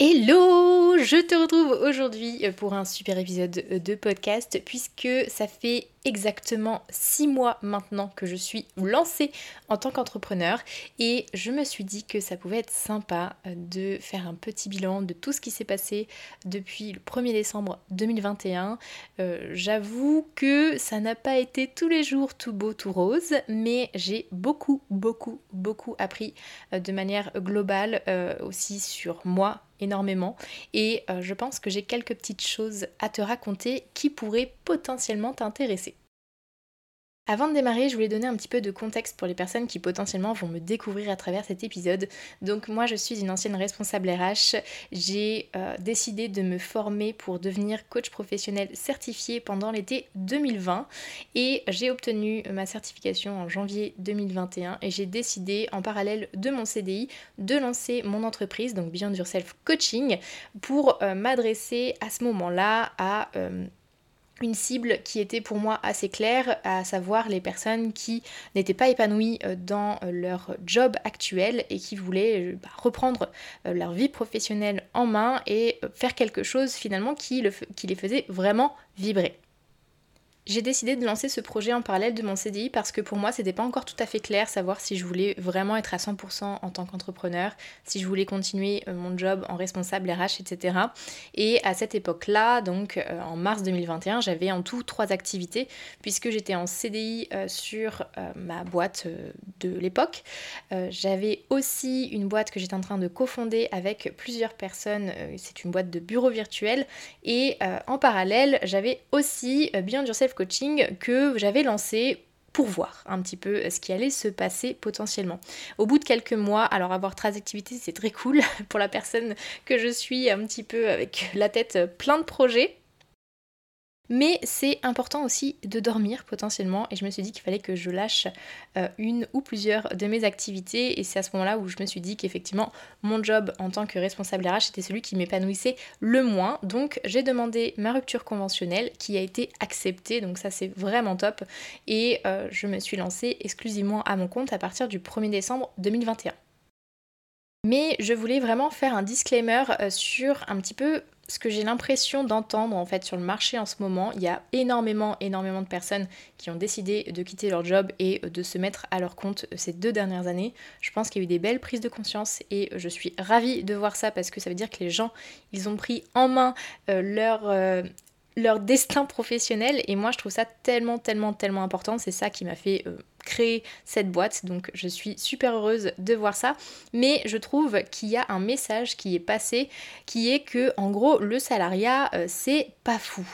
Hello Je te retrouve aujourd'hui pour un super épisode de podcast puisque ça fait exactement six mois maintenant que je suis lancée en tant qu'entrepreneur et je me suis dit que ça pouvait être sympa de faire un petit bilan de tout ce qui s'est passé depuis le 1er décembre 2021. Euh, j'avoue que ça n'a pas été tous les jours tout beau, tout rose, mais j'ai beaucoup, beaucoup, beaucoup appris euh, de manière globale euh, aussi sur moi énormément et euh, je pense que j'ai quelques petites choses à te raconter qui pourraient potentiellement t'intéresser. Avant de démarrer, je voulais donner un petit peu de contexte pour les personnes qui potentiellement vont me découvrir à travers cet épisode. Donc moi je suis une ancienne responsable RH, j'ai euh, décidé de me former pour devenir coach professionnel certifié pendant l'été 2020 et j'ai obtenu ma certification en janvier 2021 et j'ai décidé en parallèle de mon CDI de lancer mon entreprise, donc Beyond Yourself Coaching, pour euh, m'adresser à ce moment-là à... Euh, une cible qui était pour moi assez claire, à savoir les personnes qui n'étaient pas épanouies euh, dans euh, leur job actuel et qui voulaient euh, bah, reprendre leur vie professionnelle en main et faire quelque chose finalement qui, qui les faisait vraiment vibrer. J'ai décidé de lancer ce projet en parallèle de mon CDI parce que pour moi c'était pas encore tout à fait clair savoir si je voulais vraiment être à 100% en tant qu'entrepreneur, si je voulais continuer euh, mon job en responsable RH, etc. Et à cette époque-là, donc euh, en mars 2021, j'avais en tout trois activités puisque j'étais en CDI euh, sur ma boîte de l'époque. j'avais aussi une boîte que j'étais en train de cofonder avec plusieurs personnes, c'est une boîte de bureau virtuel et en parallèle j'avais aussi Beyond Yourself coaching que j'avais lancé pour voir un petit peu ce qui allait se passer potentiellement. Au bout de quelques mois, alors avoir 13 activités, c'est très cool pour la personne que je suis un petit peu avec la tête plein de projets. Mais c'est important aussi de dormir potentiellement et je me suis dit qu'il fallait que je lâche euh, une ou plusieurs de mes activités et c'est à ce moment-là où je me suis dit qu'effectivement mon job en tant que responsable RH était celui qui m'épanouissait le moins. Donc j'ai demandé ma rupture conventionnelle qui a été acceptée donc ça c'est vraiment top et euh, je me suis lancée exclusivement à mon compte à partir du 1er décembre 2021. Mais je voulais vraiment faire un disclaimer euh, sur un petit peu ce que j'ai l'impression d'entendre en fait sur le marché en ce moment, il y a énormément, énormément de personnes qui ont décidé de quitter leur job et de se mettre à leur compte ces deux dernières années. Je pense qu'il y a eu des belles prises de conscience et je suis ravie de voir ça parce que ça veut dire que les gens, ils ont pris en main euh, leur, euh, leur destin professionnel et moi je trouve ça tellement, tellement, tellement important. C'est ça qui m'a fait... Euh, créer cette boîte. Donc je suis super heureuse de voir ça. Mais je trouve qu'il y a un message qui est passé qui est que en gros le salariat euh, c'est pas fou.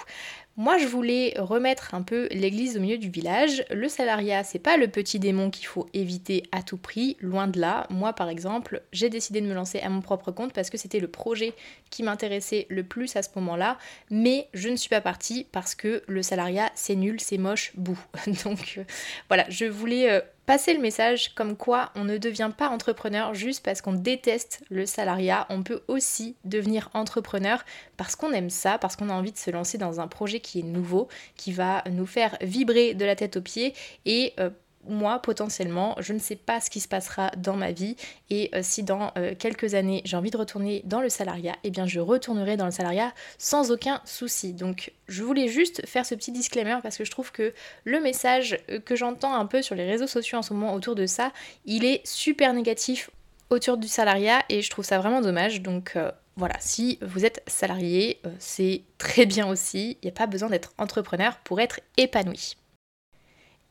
Moi, je voulais remettre un peu l'église au milieu du village. Le salariat, c'est pas le petit démon qu'il faut éviter à tout prix, loin de là. Moi, par exemple, j'ai décidé de me lancer à mon propre compte parce que c'était le projet qui m'intéressait le plus à ce moment-là, mais je ne suis pas partie parce que le salariat, c'est nul, c'est moche, bout. Donc euh, voilà, je voulais euh, passer le message comme quoi on ne devient pas entrepreneur juste parce qu'on déteste le salariat. On peut aussi devenir entrepreneur parce qu'on aime ça, parce qu'on a envie de se lancer dans un projet qui est nouveau, qui va nous faire vibrer de la tête aux pieds et euh, moi, potentiellement, je ne sais pas ce qui se passera dans ma vie et euh, si dans euh, quelques années j'ai envie de retourner dans le salariat, eh bien je retournerai dans le salariat sans aucun souci. Donc je voulais juste faire ce petit disclaimer parce que je trouve que le message euh, que j'entends un peu sur les réseaux sociaux en ce moment autour de ça, il est super négatif autour du salariat et je trouve ça vraiment dommage. Donc voilà, si vous êtes salarié, c'est très bien aussi. Il n'y a pas besoin d'être entrepreneur pour être épanoui.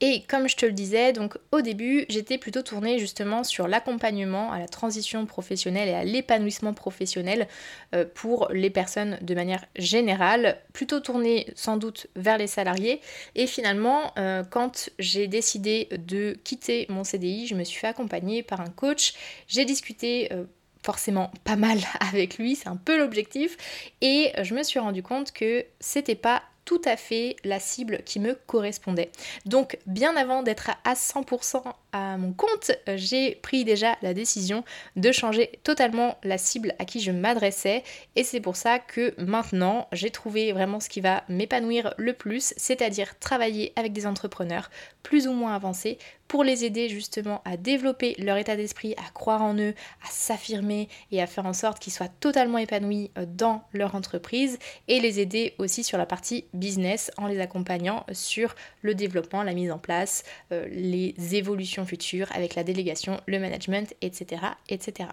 Et comme je te le disais, donc au début, j'étais plutôt tournée justement sur l'accompagnement à la transition professionnelle et à l'épanouissement professionnel euh, pour les personnes de manière générale, plutôt tournée sans doute vers les salariés. Et finalement, euh, quand j'ai décidé de quitter mon CDI, je me suis fait accompagner par un coach. J'ai discuté euh, forcément pas mal avec lui, c'est un peu l'objectif. Et je me suis rendu compte que c'était pas tout à fait la cible qui me correspondait. Donc bien avant d'être à 100% à mon compte, j'ai pris déjà la décision de changer totalement la cible à qui je m'adressais. Et c'est pour ça que maintenant j'ai trouvé vraiment ce qui va m'épanouir le plus, c'est-à-dire travailler avec des entrepreneurs plus ou moins avancés pour les aider justement à développer leur état d'esprit, à croire en eux, à s'affirmer et à faire en sorte qu'ils soient totalement épanouis euh, dans leur entreprise et les aider aussi sur la partie business en les accompagnant sur le développement, la mise en place, euh, les évolutions futures avec la délégation, le management, etc. etc.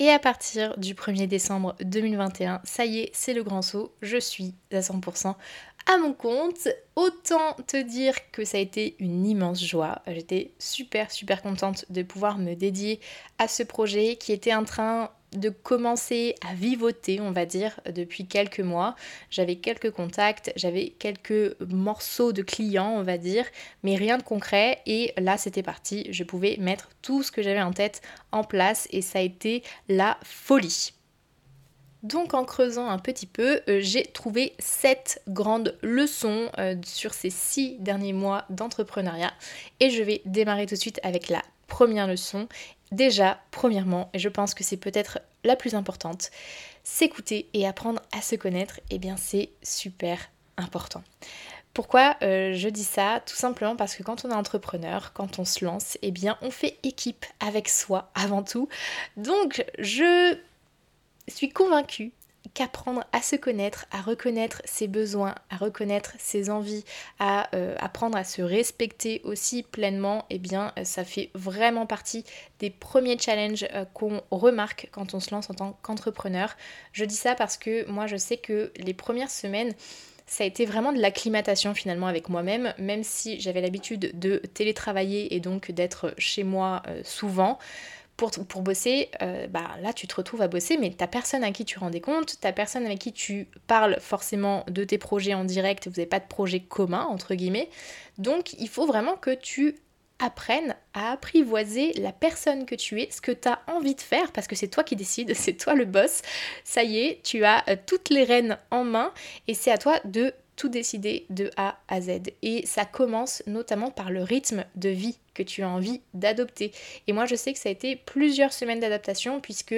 Et à partir du 1er décembre 2021, ça y est, c'est le grand saut, je suis à 100% à mon compte. Autant te dire que ça a été une immense joie. J'étais super super contente de pouvoir me dédier à ce projet qui était en train de commencer à vivoter, on va dire, depuis quelques mois. J'avais quelques contacts, j'avais quelques morceaux de clients, on va dire, mais rien de concret. Et là, c'était parti. Je pouvais mettre tout ce que j'avais en tête en place et ça a été la folie. Donc en creusant un petit peu, euh, j'ai trouvé sept grandes leçons euh, sur ces six derniers mois d'entrepreneuriat et je vais démarrer tout de suite avec la première leçon. Déjà, premièrement, et je pense que c'est peut-être la plus importante, s'écouter et apprendre à se connaître, eh bien c'est super important. Pourquoi euh, je dis ça? Tout simplement parce que quand on est entrepreneur, quand on se lance, eh bien on fait équipe avec soi avant tout. Donc je suis convaincue qu'apprendre à se connaître, à reconnaître ses besoins, à reconnaître ses envies, à euh, apprendre à se respecter aussi pleinement, eh bien euh, ça fait vraiment partie des premiers challenges euh, qu'on remarque quand on se lance en tant qu'entrepreneur. Je dis ça parce que moi je sais que les premières semaines, ça a été vraiment de l'acclimatation finalement avec moi-même, même si j'avais l'habitude de télétravailler et donc d'être chez moi souvent pour, pour bosser, euh, bah, là tu te retrouves à bosser, mais t'as personne à qui tu rends des comptes, t'as personne avec qui tu parles forcément de tes projets en direct, vous n'avez pas de projet commun, entre guillemets. Donc il faut vraiment que tu apprennes à apprivoiser la personne que tu es, ce que tu as envie de faire, parce que c'est toi qui décides, c'est toi le boss. Ça y est, tu as euh, toutes les rênes en main et c'est à toi de tout décider de A à Z. Et ça commence notamment par le rythme de vie que tu as envie d'adopter. Et moi, je sais que ça a été plusieurs semaines d'adaptation puisque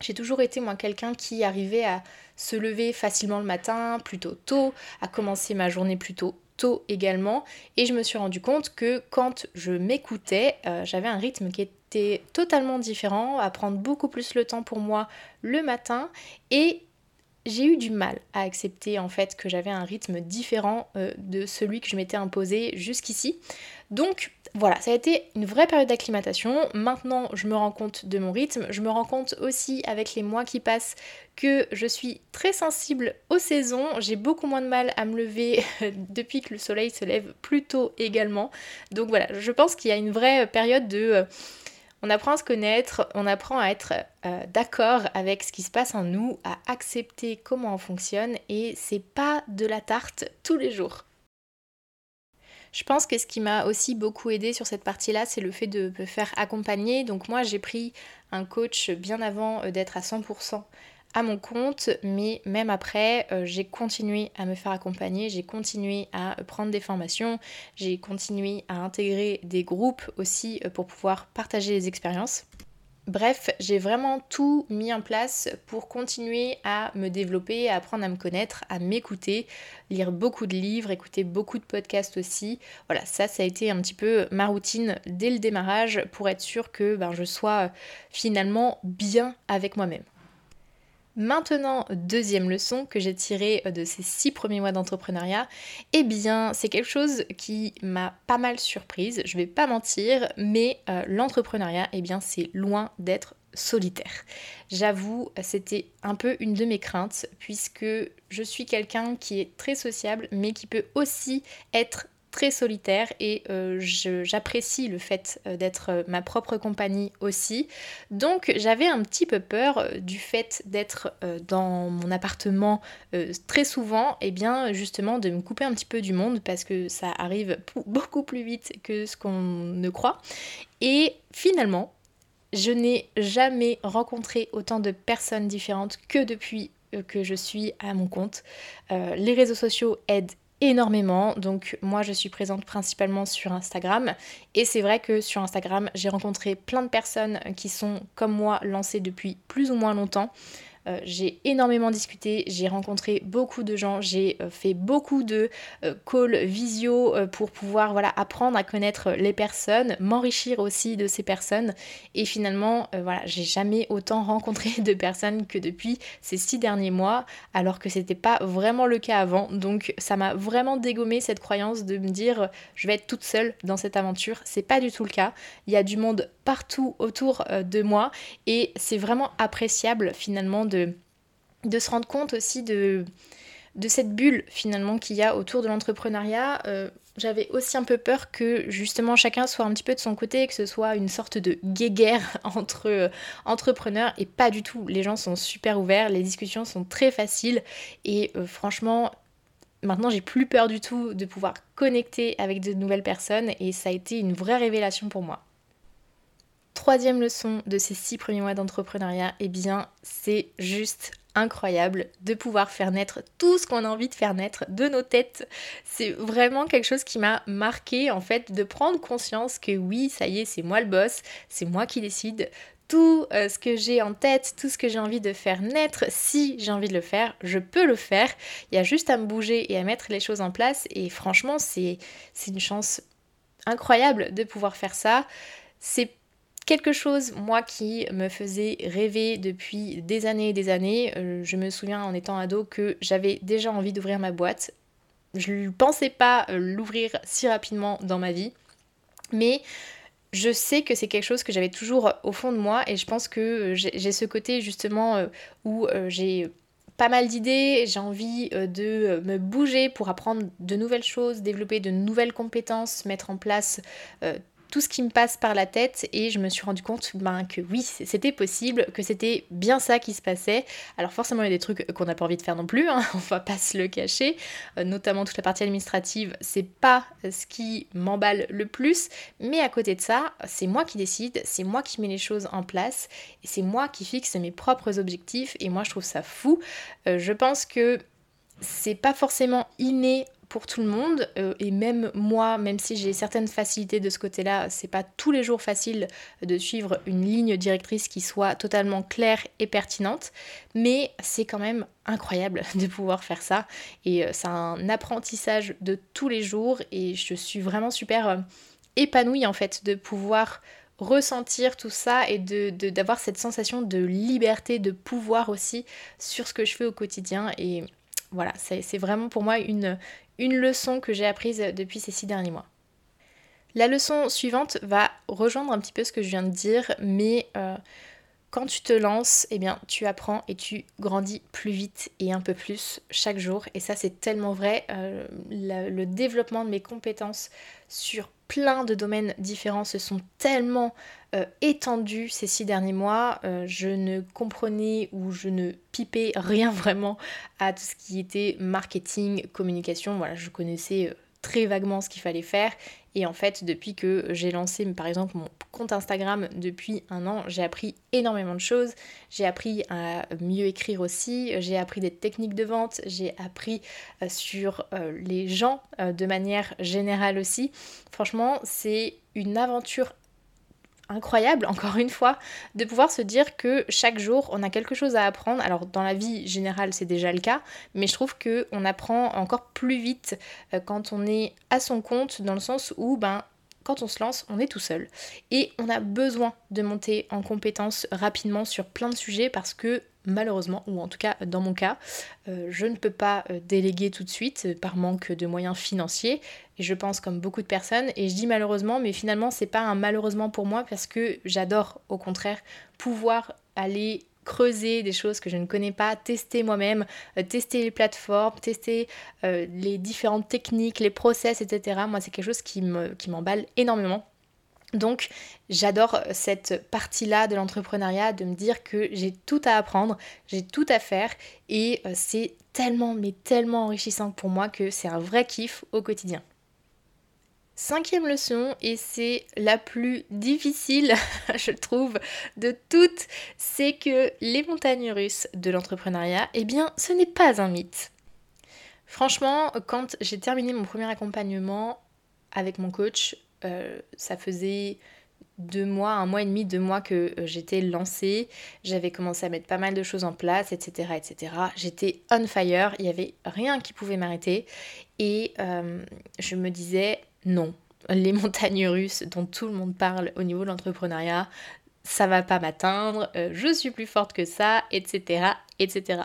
j'ai toujours été moi quelqu'un qui arrivait à se lever facilement le matin, plutôt tôt, à commencer ma journée plutôt tôt également. Et je me suis rendu compte que quand je m'écoutais, euh, j'avais un rythme qui était totalement différent, à prendre beaucoup plus le temps pour moi le matin et j'ai eu du mal à accepter en fait que j'avais un rythme différent euh, de celui que je m'étais imposé jusqu'ici. Donc voilà, ça a été une vraie période d'acclimatation. Maintenant, je me rends compte de mon rythme. Je me rends compte aussi avec les mois qui passent que je suis très sensible aux saisons. J'ai beaucoup moins de mal à me lever depuis que le soleil se lève plus tôt également. Donc voilà, je pense qu'il y a une vraie période de... Euh, on apprend à se connaître, on apprend à être euh, d'accord avec ce qui se passe en nous, à accepter comment on fonctionne et c'est pas de la tarte tous les jours. Je pense que ce qui m'a aussi beaucoup aidé sur cette partie-là, c'est le fait de me faire accompagner. Donc moi, j'ai pris un coach bien avant euh, d'être à 100% à mon compte, mais même après, euh, j'ai continué à me faire accompagner, j'ai continué à prendre des formations, j'ai continué à intégrer des groupes aussi euh, pour pouvoir partager les expériences. Bref, j'ai vraiment tout mis en place pour continuer à me développer, à apprendre à me connaître, à m'écouter, lire beaucoup de livres, écouter beaucoup de podcasts aussi. Voilà, ça, ça a été un petit peu ma routine dès le démarrage pour être sûr que ben, je sois finalement bien avec moi-même. Maintenant, deuxième leçon que j'ai tirée de ces six premiers mois d'entrepreneuriat, eh bien, c'est quelque chose qui m'a pas mal surprise, je vais pas mentir, mais euh, l'entrepreneuriat, eh bien, c'est loin d'être solitaire. J'avoue, c'était un peu une de mes craintes, puisque je suis quelqu'un qui est très sociable, mais qui peut aussi être très solitaire et euh, j'apprécie le fait euh, d'être euh, ma propre compagnie aussi. Donc j'avais un petit peu peur du fait d'être dans mon appartement très souvent et bien justement de me couper un petit peu du monde parce que ça arrive beaucoup plus vite que ce qu'on ne croit. Et finalement, je n'ai jamais rencontré autant de personnes différentes que depuis que je suis à mon compte. les réseaux sociaux aident énormément. Donc moi je suis présente principalement sur Instagram et c'est vrai que sur Instagram j'ai rencontré plein de personnes qui sont comme moi lancées depuis plus ou moins longtemps. Euh, j'ai énormément discuté, j'ai rencontré beaucoup de gens, j'ai euh, fait beaucoup de euh, calls visio pour pouvoir voilà, apprendre à connaître les personnes, m'enrichir aussi de ces personnes. Et finalement, voilà, j'ai jamais autant rencontré de personnes que depuis ces six derniers mois, alors que c'était pas vraiment le cas avant. Donc ça m'a vraiment dégommé cette croyance de me dire je vais être toute seule dans cette aventure. C'est pas du tout le cas. Il y a du monde partout autour de moi et c'est vraiment appréciable finalement de de, se rendre compte aussi de, de cette bulle finalement qu'il y a autour de l'entrepreneuriat. Euh, j'avais aussi un peu peur que justement chacun soit un petit peu de son côté, que ce soit une sorte de guéguerre entre euh, entrepreneurs et pas du tout. Les gens sont super ouverts, les discussions sont très faciles et euh, franchement, maintenant j'ai plus peur du tout de pouvoir connecter avec de nouvelles personnes et ça a été une vraie révélation pour moi. Troisième leçon de ces six premiers mois d'entrepreneuriat, eh bien c'est juste incroyable de pouvoir faire naître tout ce qu'on a envie de faire naître de nos têtes. C'est vraiment quelque chose qui m'a marqué en fait de prendre conscience que oui, ça y est, c'est moi le boss, c'est moi qui décide. Tout euh, ce que j'ai en tête, tout ce que j'ai envie de faire naître, si j'ai envie de le faire, je peux le faire. Il y a juste à me bouger et à mettre les choses en place. Et franchement, c'est une chance incroyable de pouvoir faire ça. C'est quelque chose, moi, qui me faisait rêver depuis des années et des années. Euh, je me souviens en étant ado que j'avais déjà envie d'ouvrir ma boîte. Je ne pensais pas euh, l'ouvrir si rapidement dans ma vie. Mais je sais que c'est quelque chose que j'avais toujours au fond de moi et je pense que j'ai ce côté justement euh, où j'ai pas mal d'idées, j'ai envie de me bouger pour apprendre de nouvelles choses, développer de nouvelles compétences, mettre en place tout ce qui me passe par la tête et je me suis rendu compte ben, que oui, c'était possible, que c'était bien ça qui se passait. Alors forcément, il y a des trucs qu'on n'a pas envie de faire non plus, hein, on va pas se le cacher, euh, notamment toute la partie administrative, c'est pas ce qui m'emballe le plus, mais à côté de ça, c'est moi qui décide, c'est moi qui mets les choses en place c'est moi qui fixe mes propres objectifs et moi je trouve ça fou. Euh, je pense que c'est pas forcément inné pour tout le monde euh, et même moi, même si j'ai certaines facilités de ce côté-là, c'est pas tous les jours facile de suivre une ligne directrice qui soit totalement claire et pertinente, mais c'est quand même incroyable de pouvoir faire ça et euh, c'est un apprentissage de tous les jours et je suis vraiment super euh, épanouie en fait de pouvoir ressentir tout ça et de, d'avoir cette sensation de liberté, de pouvoir aussi sur ce que je fais au quotidien voilà, c'est vraiment pour moi une, leçon que j'ai apprise depuis ces six derniers mois. La leçon suivante va rejoindre un petit peu ce que je viens de dire, mais euh, quand tu te lances, eh bien, tu apprends et tu grandis plus vite et un peu plus chaque jour. Et ça, c'est tellement vrai. Euh, le développement de mes compétences sur plein de domaines différents se sont tellement euh, étendus ces six derniers mois. je ne comprenais ou je ne pipais rien vraiment à tout ce qui était marketing, communication. Voilà, je connaissais très vaguement ce qu'il fallait faire. Et en fait, depuis que j'ai lancé par exemple mon compte Instagram depuis un an, j'ai appris énormément de choses. J'ai appris à mieux écrire aussi, j'ai appris des techniques de vente, j'ai appris euh, sur euh, les gens euh, de manière générale aussi. Franchement, c'est une aventure incroyable, encore une fois, de pouvoir se dire que chaque jour, on a quelque chose à apprendre. Alors, dans la vie générale, c'est déjà le cas, mais je trouve qu'on apprend encore plus vite euh, quand on est à son compte, dans le sens où, ben, quand on se lance, on est tout seul. Et on a besoin de monter en compétence rapidement sur plein de sujets parce que malheureusement, ou en tout cas dans mon cas, euh, je ne peux pas euh, déléguer tout de suite euh, par manque de moyens financiers. Et je pense comme beaucoup de personnes, et je dis malheureusement, mais finalement c'est pas un malheureusement pour moi parce que j'adore au contraire pouvoir aller creuser des choses que je ne connais pas, tester moi-même, tester les plateformes, tester les différentes techniques, les process, etc. Moi c'est quelque chose qui m'emballe énormément. Donc j'adore cette partie-là de l'entrepreneuriat, de me dire que j'ai tout à apprendre, j'ai tout à faire et euh, c'est tellement mais tellement enrichissant pour moi que c'est un vrai kiff au quotidien. Cinquième leçon, et c'est la plus difficile, je trouve, de toutes, c'est que les montagnes russes de l'entrepreneuriat, eh bien, ce n'est pas un mythe. Franchement, quand j'ai terminé mon premier accompagnement avec mon coach, euh, ça faisait deux mois, un mois et demi, deux mois que euh, j'étais lancée. J'avais commencé à mettre pas mal de choses en place, etc. etc. J'étais on fire, il n'y avait rien qui pouvait m'arrêter. Et euh, je me disais, non, les montagnes russes dont tout le monde parle au niveau de l'entrepreneuriat, ça va pas m'atteindre, je suis plus forte que ça, etc. etc.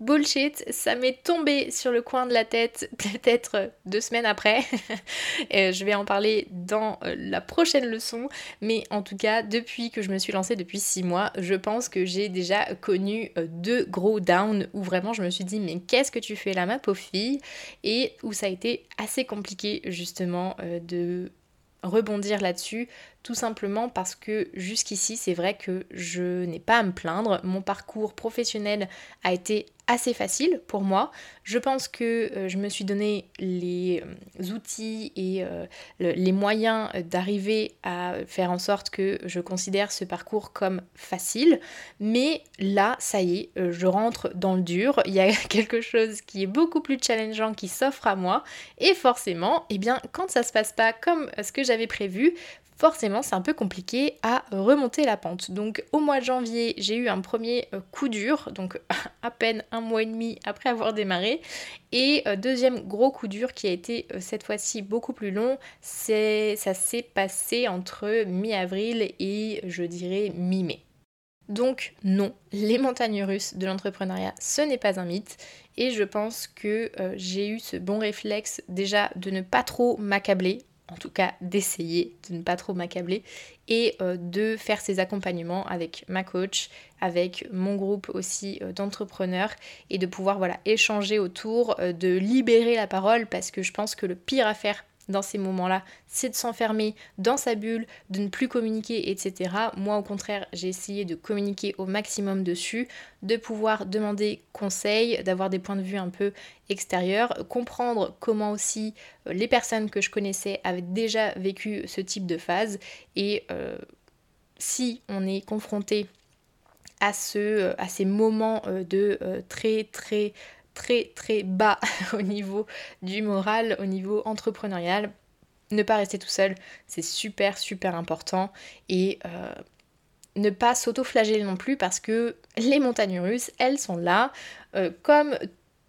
Bullshit, ça m'est tombé sur le coin de la tête peut-être deux semaines après. je vais en parler dans euh, la prochaine leçon. Mais en tout cas, depuis que je me suis lancée depuis six mois, je pense que j'ai déjà connu euh, deux gros downs où vraiment je me suis dit mais qu'est-ce que tu fais là ma pauvre fille? Et où ça a été assez compliqué justement euh, de rebondir là-dessus, tout simplement parce que jusqu'ici, c'est vrai que je n'ai pas à me plaindre. Mon parcours professionnel a été assez facile pour moi. Je pense que euh, je me suis donné les euh, outils et euh, les moyens d'arriver à faire en sorte que je considère ce parcours comme facile. Mais là, ça y est, je rentre dans le dur. Il y a quelque chose qui est beaucoup plus challengeant qui s'offre à moi. Et forcément, eh bien, quand ça se passe pas comme ce que j'avais prévu, forcément c'est un peu compliqué à remonter la pente. Donc au mois de janvier, j'ai eu un premier euh, coup dur, donc à peine un mois et demi après avoir démarré. Et euh, deuxième gros coup dur qui a été euh, cette fois-ci beaucoup plus long, ça s'est passé entre mi-avril et je dirais mi-mai. Donc non, les montagnes russes de l'entrepreneuriat, ce n'est pas un mythe. Et je pense que j'ai eu ce bon réflexe déjà de ne pas trop m'accabler en tout cas d'essayer de ne pas trop m'accabler et euh, de faire ces accompagnements avec ma coach, avec mon groupe aussi euh, d'entrepreneurs et de pouvoir voilà échanger autour, euh, de libérer la parole parce que je pense que le pire à faire dans ces moments-là, c'est de s'enfermer dans sa bulle, de ne plus communiquer, etc. Moi, au contraire, j'ai essayé de communiquer au maximum dessus, de pouvoir demander conseil, d'avoir des points de vue un peu extérieurs, comprendre comment aussi euh, les personnes que je connaissais avaient déjà vécu ce type de phase et euh, si on est confronté à, ce, euh, à ces moments de très très très très bas au niveau du moral, au niveau entrepreneurial. Ne pas rester tout seul, c'est super super important. Et euh, ne pas s'auto-flageller non plus parce que les montagnes russes, elles sont là. Euh, comme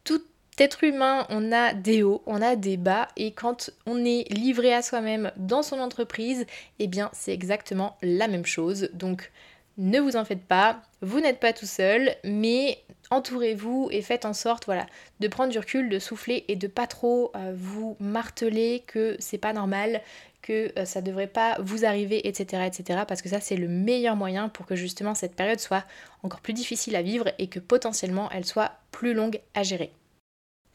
tout être humain, on a des hauts, on a des bas. Et quand on est livré à soi-même dans son entreprise, eh bien c'est exactement la même chose. Donc ne vous en faites pas, vous n'êtes pas tout seul, mais entourez-vous et faites en sorte voilà, de prendre du recul, de souffler et de pas trop euh, vous marteler que c'est pas normal, que euh, ça devrait pas vous arriver, etc. etc. parce que ça c'est le meilleur moyen pour que justement cette période soit encore plus difficile à vivre et que potentiellement elle soit plus longue à gérer.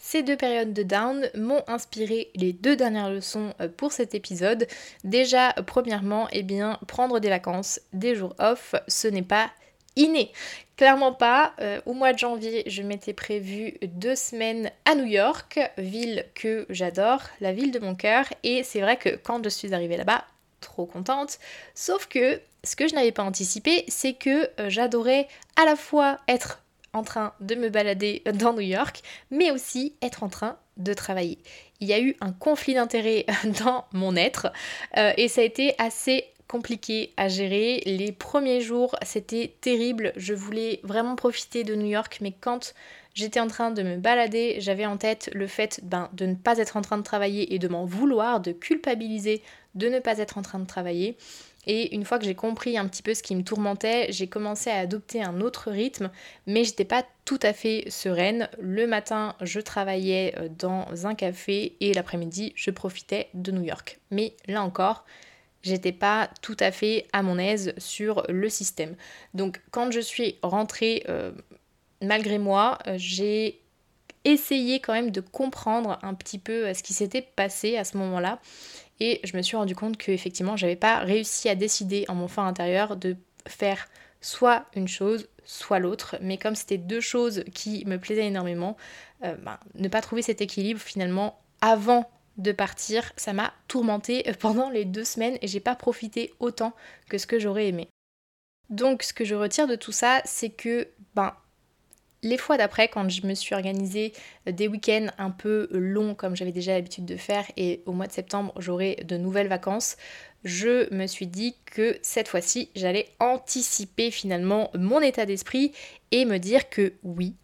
Ces deux périodes de down m'ont inspiré les deux dernières leçons euh, pour cet épisode. Déjà, premièrement, eh bien, prendre des vacances, des jours off, ce n'est pas inné. Clairement pas. Euh, au mois de janvier, je m'étais prévu deux semaines à New York, ville que j'adore, la ville de mon cœur. Et c'est vrai que quand je suis arrivée là-bas, trop contente. Sauf que ce que je n'avais pas anticipé, c'est que euh, j'adorais à la fois être en train de me balader dans New York, mais aussi être en train de travailler. Il y a eu un conflit d'intérêts dans mon être euh, et ça a été assez compliqué à gérer. Les premiers jours, c'était terrible. Je voulais vraiment profiter de New York, mais quand j'étais en train de me balader, j'avais en tête le fait ben, de ne pas être en train de travailler et de m'en vouloir, de culpabiliser de ne pas être en train de travailler. Et une fois que j'ai compris un petit peu ce qui me tourmentait, j'ai commencé à adopter un autre rythme, mais j'étais pas tout à fait sereine. Le matin, je travaillais euh, dans un café et l'après-midi, je profitais de New York. Mais là encore, j'étais pas tout à fait à mon aise sur le système. Donc quand je suis rentrée, euh, malgré moi, euh, j'ai essayé quand même de comprendre un petit peu ce qui s'était passé à ce moment-là et je me suis rendu compte que effectivement, j'avais pas réussi à décider en mon fort intérieur de faire soit une chose, soit l'autre. Mais comme c'était deux choses qui me plaisaient énormément, euh, ben, ne pas trouver cet équilibre finalement avant de partir, ça m'a tourmenté pendant les deux semaines et j'ai pas profité autant que ce que j'aurais aimé. Donc ce que je retire de tout ça, c'est que ben les fois d'après, quand je me suis organisée des week-ends un peu longs comme j'avais déjà l'habitude de faire et au mois de septembre j'aurai de nouvelles vacances, je me suis dit que cette fois-ci j'allais anticiper finalement mon état d'esprit et me dire que oui,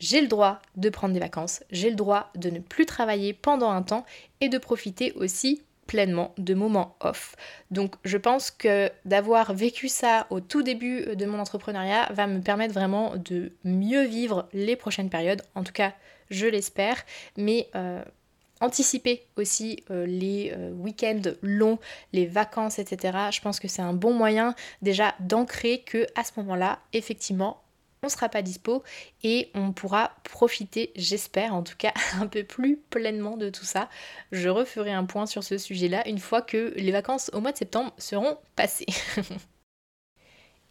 j'ai le droit de prendre des vacances, j'ai le droit de ne plus travailler pendant un temps et de profiter aussi pleinement de moments off. Donc je pense que d'avoir vécu ça au tout début de mon entrepreneuriat va me permettre vraiment de mieux vivre les prochaines périodes. En tout cas, je l'espère. Mais euh, anticiper aussi euh, les euh, week-ends longs, les vacances, etc. Je pense que c'est un bon moyen déjà d'ancrer que à ce moment-là, effectivement, sera pas dispo et on pourra profiter, j'espère en tout cas, un peu plus pleinement de tout ça. Je referai un point sur ce sujet-là une fois que les vacances au mois de septembre seront passées.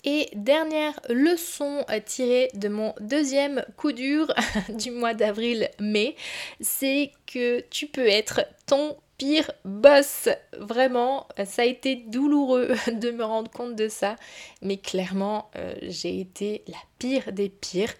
Et dernière leçon tirée de mon deuxième coup dur du mois d'avril-mai, c'est que tu peux être ton pire boss. Vraiment, ça a été douloureux de me rendre compte de ça. Mais clairement, euh, j'ai été la pire des pires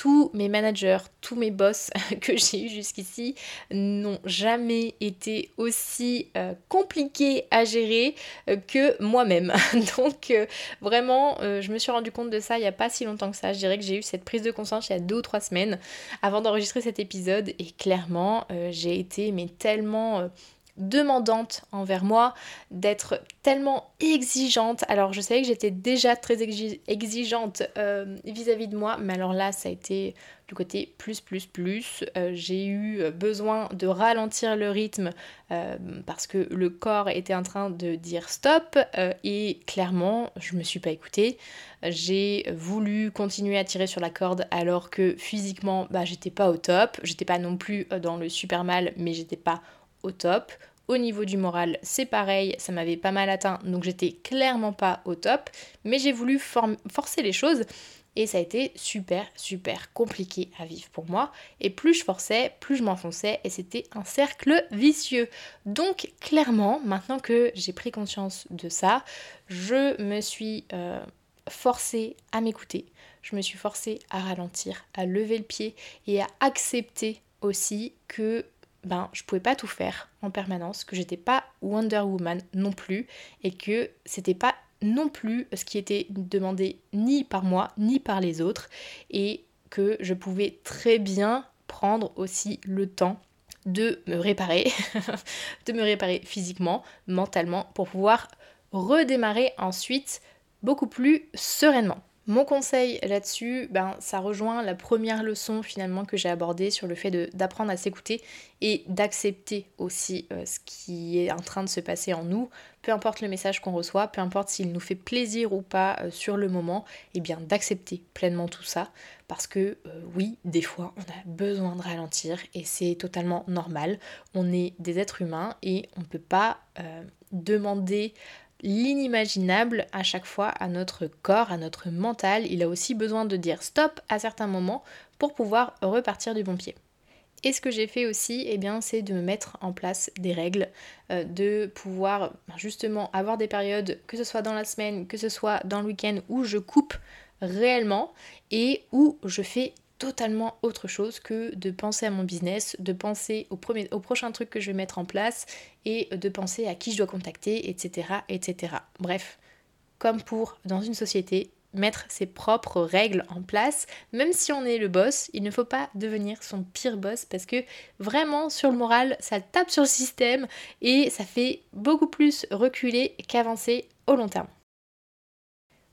tous mes managers, tous mes boss que j'ai eu jusqu'ici n'ont jamais été aussi euh, compliqués à gérer euh, que moi-même. Donc vraiment, je me suis rendu compte de ça il n'y a pas si longtemps que ça. Je dirais que j'ai eu cette prise de conscience il y a deux ou trois semaines avant d'enregistrer cet épisode et clairement, j'ai été mais tellement demandante envers moi, d'être tellement exigeante. Alors je savais que j'étais déjà très exigeante euh, vis-à-vis de moi, mais alors là ça a été du côté plus plus plus. Euh, j'ai eu besoin de ralentir le rythme euh, parce que le corps était en train de dire stop et clairement je me suis pas écoutée. J'ai voulu continuer à tirer sur la corde alors que physiquement bah, j'étais pas au top. J'étais pas non plus dans le super mal mais j'étais pas au top. Au niveau du moral, c'est pareil, ça m'avait pas mal atteint, donc j'étais clairement pas au top, mais j'ai voulu forcer les choses et ça a été super super compliqué à vivre pour moi. Et plus je forçais, plus je m'enfonçais et c'était un cercle vicieux. Donc clairement, maintenant que j'ai pris conscience de ça, je me suis euh, forcée à m'écouter. Je me suis forcée à ralentir, à lever le pied et à accepter aussi que ben je pouvais pas tout faire en permanence, que j'étais pas Wonder Woman non plus et que c'était pas non plus ce qui était demandé ni par moi ni par les autres et que je pouvais très bien prendre aussi le temps de me réparer, de me réparer physiquement, mentalement pour pouvoir redémarrer ensuite beaucoup plus sereinement. Mon conseil là-dessus, ben, ça rejoint la première leçon finalement que j'ai abordée sur le fait d'apprendre à s'écouter et d'accepter aussi euh, ce qui est en train de se passer en nous, peu importe le message qu'on reçoit, peu importe s'il nous fait plaisir ou pas euh, sur le moment, et eh bien d'accepter pleinement tout ça parce que euh, oui, des fois on a besoin de ralentir et c'est totalement normal. On est des êtres humains et on ne peut pas demander l'inimaginable à chaque fois à notre corps, à notre mental. Il a aussi besoin de dire stop à certains moments pour pouvoir repartir du bon pied. Et ce que j'ai fait aussi, eh bien, c'est de me mettre en place des règles, euh, de pouvoir ben, justement avoir des périodes, que ce soit dans la semaine, que ce soit dans le week-end, où je coupe réellement et où je fais totalement autre chose que de penser à mon business, de penser au, premier, au prochain truc que je vais mettre en place et de penser à qui je dois contacter, etc. etc. Bref, comme pour dans une société, mettre ses propres règles en place, même si on est le boss, il ne faut pas devenir son pire boss parce que vraiment sur le moral, ça tape sur le système et ça fait beaucoup plus reculer qu'avancer au long terme.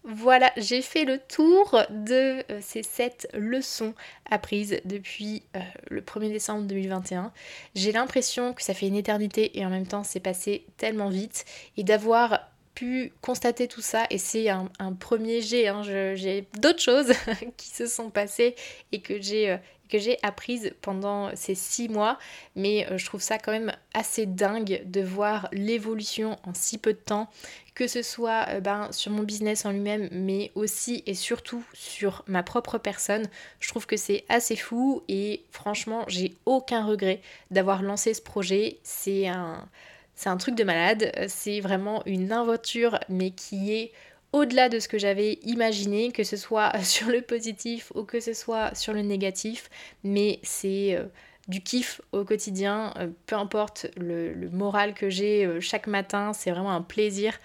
Voilà, j'ai fait le tour de euh, ces 7 leçons apprises depuis euh, le 1er décembre 2021. J'ai l'impression que ça fait une éternité et en même temps c'est passé tellement vite et d'avoir pu constater tout ça et c'est un, premier jet, hein, j'ai d'autres choses qui se sont passées et que j'ai euh, que j'ai apprises pendant ces six mois, mais je trouve ça quand même assez dingue de voir l'évolution en si peu de temps, que ce soit euh, ben, sur mon business en lui-même, mais aussi et surtout sur ma propre personne. Je trouve que c'est assez fou et franchement, j'ai aucun regret d'avoir lancé ce projet. C'est un, c'est un truc de malade. C'est vraiment une aventure, mais qui est au-delà de ce que j'avais imaginé, que ce soit sur le positif ou que ce soit sur le négatif. Mais c'est euh, du kiff au quotidien, euh, peu importe le, moral que j'ai euh, chaque matin, c'est vraiment un plaisir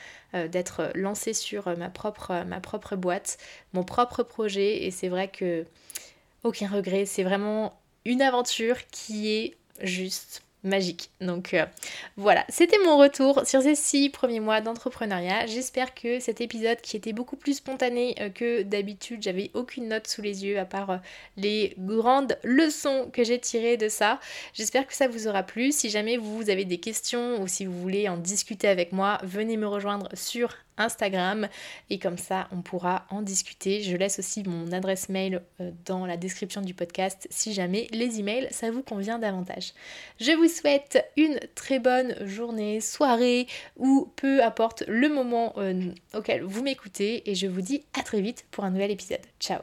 d'être lancé sur ma propre boîte, mon propre projet, et c'est vrai que aucun regret, c'est vraiment une aventure qui est juste magique. Donc euh, voilà, c'était mon retour sur ces six premiers mois d'entrepreneuriat. J'espère que cet épisode qui était beaucoup plus spontané euh, que d'habitude, j'avais aucune note sous les yeux à part euh, les grandes leçons que j'ai tirées de ça. J'espère que ça vous aura plu. Si jamais vous avez des questions ou si vous voulez en discuter avec moi, venez me rejoindre sur Instagram et comme ça on pourra en discuter. Je laisse aussi mon adresse mail euh, dans la description du podcast si jamais les emails ça vous convient davantage. Je vous souhaite une très bonne journée, soirée ou peu importe le moment euh, auquel vous m'écoutez et je vous dis à très vite pour un nouvel épisode. Ciao